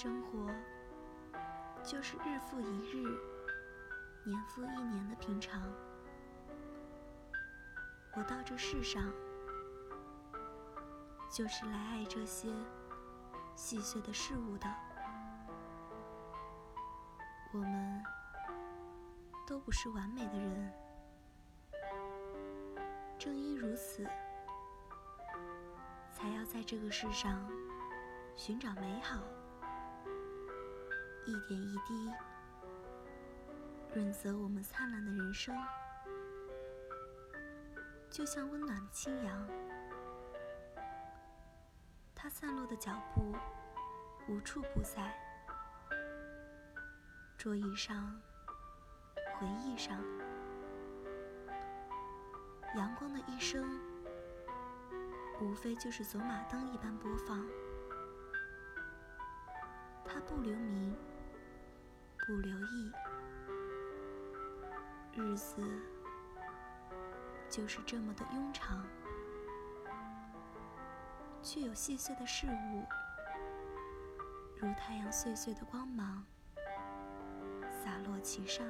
生活就是日复一日、年复一年的平常。我到这世上，就是来爱这些细碎的事物的。我们都不是完美的人，正因如此，才要在这个世上寻找美好，一点一滴润泽我们灿烂的人生。就像温暖的清阳，它散落的脚步无处不在，桌椅上、回忆上，阳光的一生，无非就是走马灯一般播放。它不留名，不留意，日子。就是这么的庸常，却有细碎的事物，如太阳碎碎的光芒，洒落其上。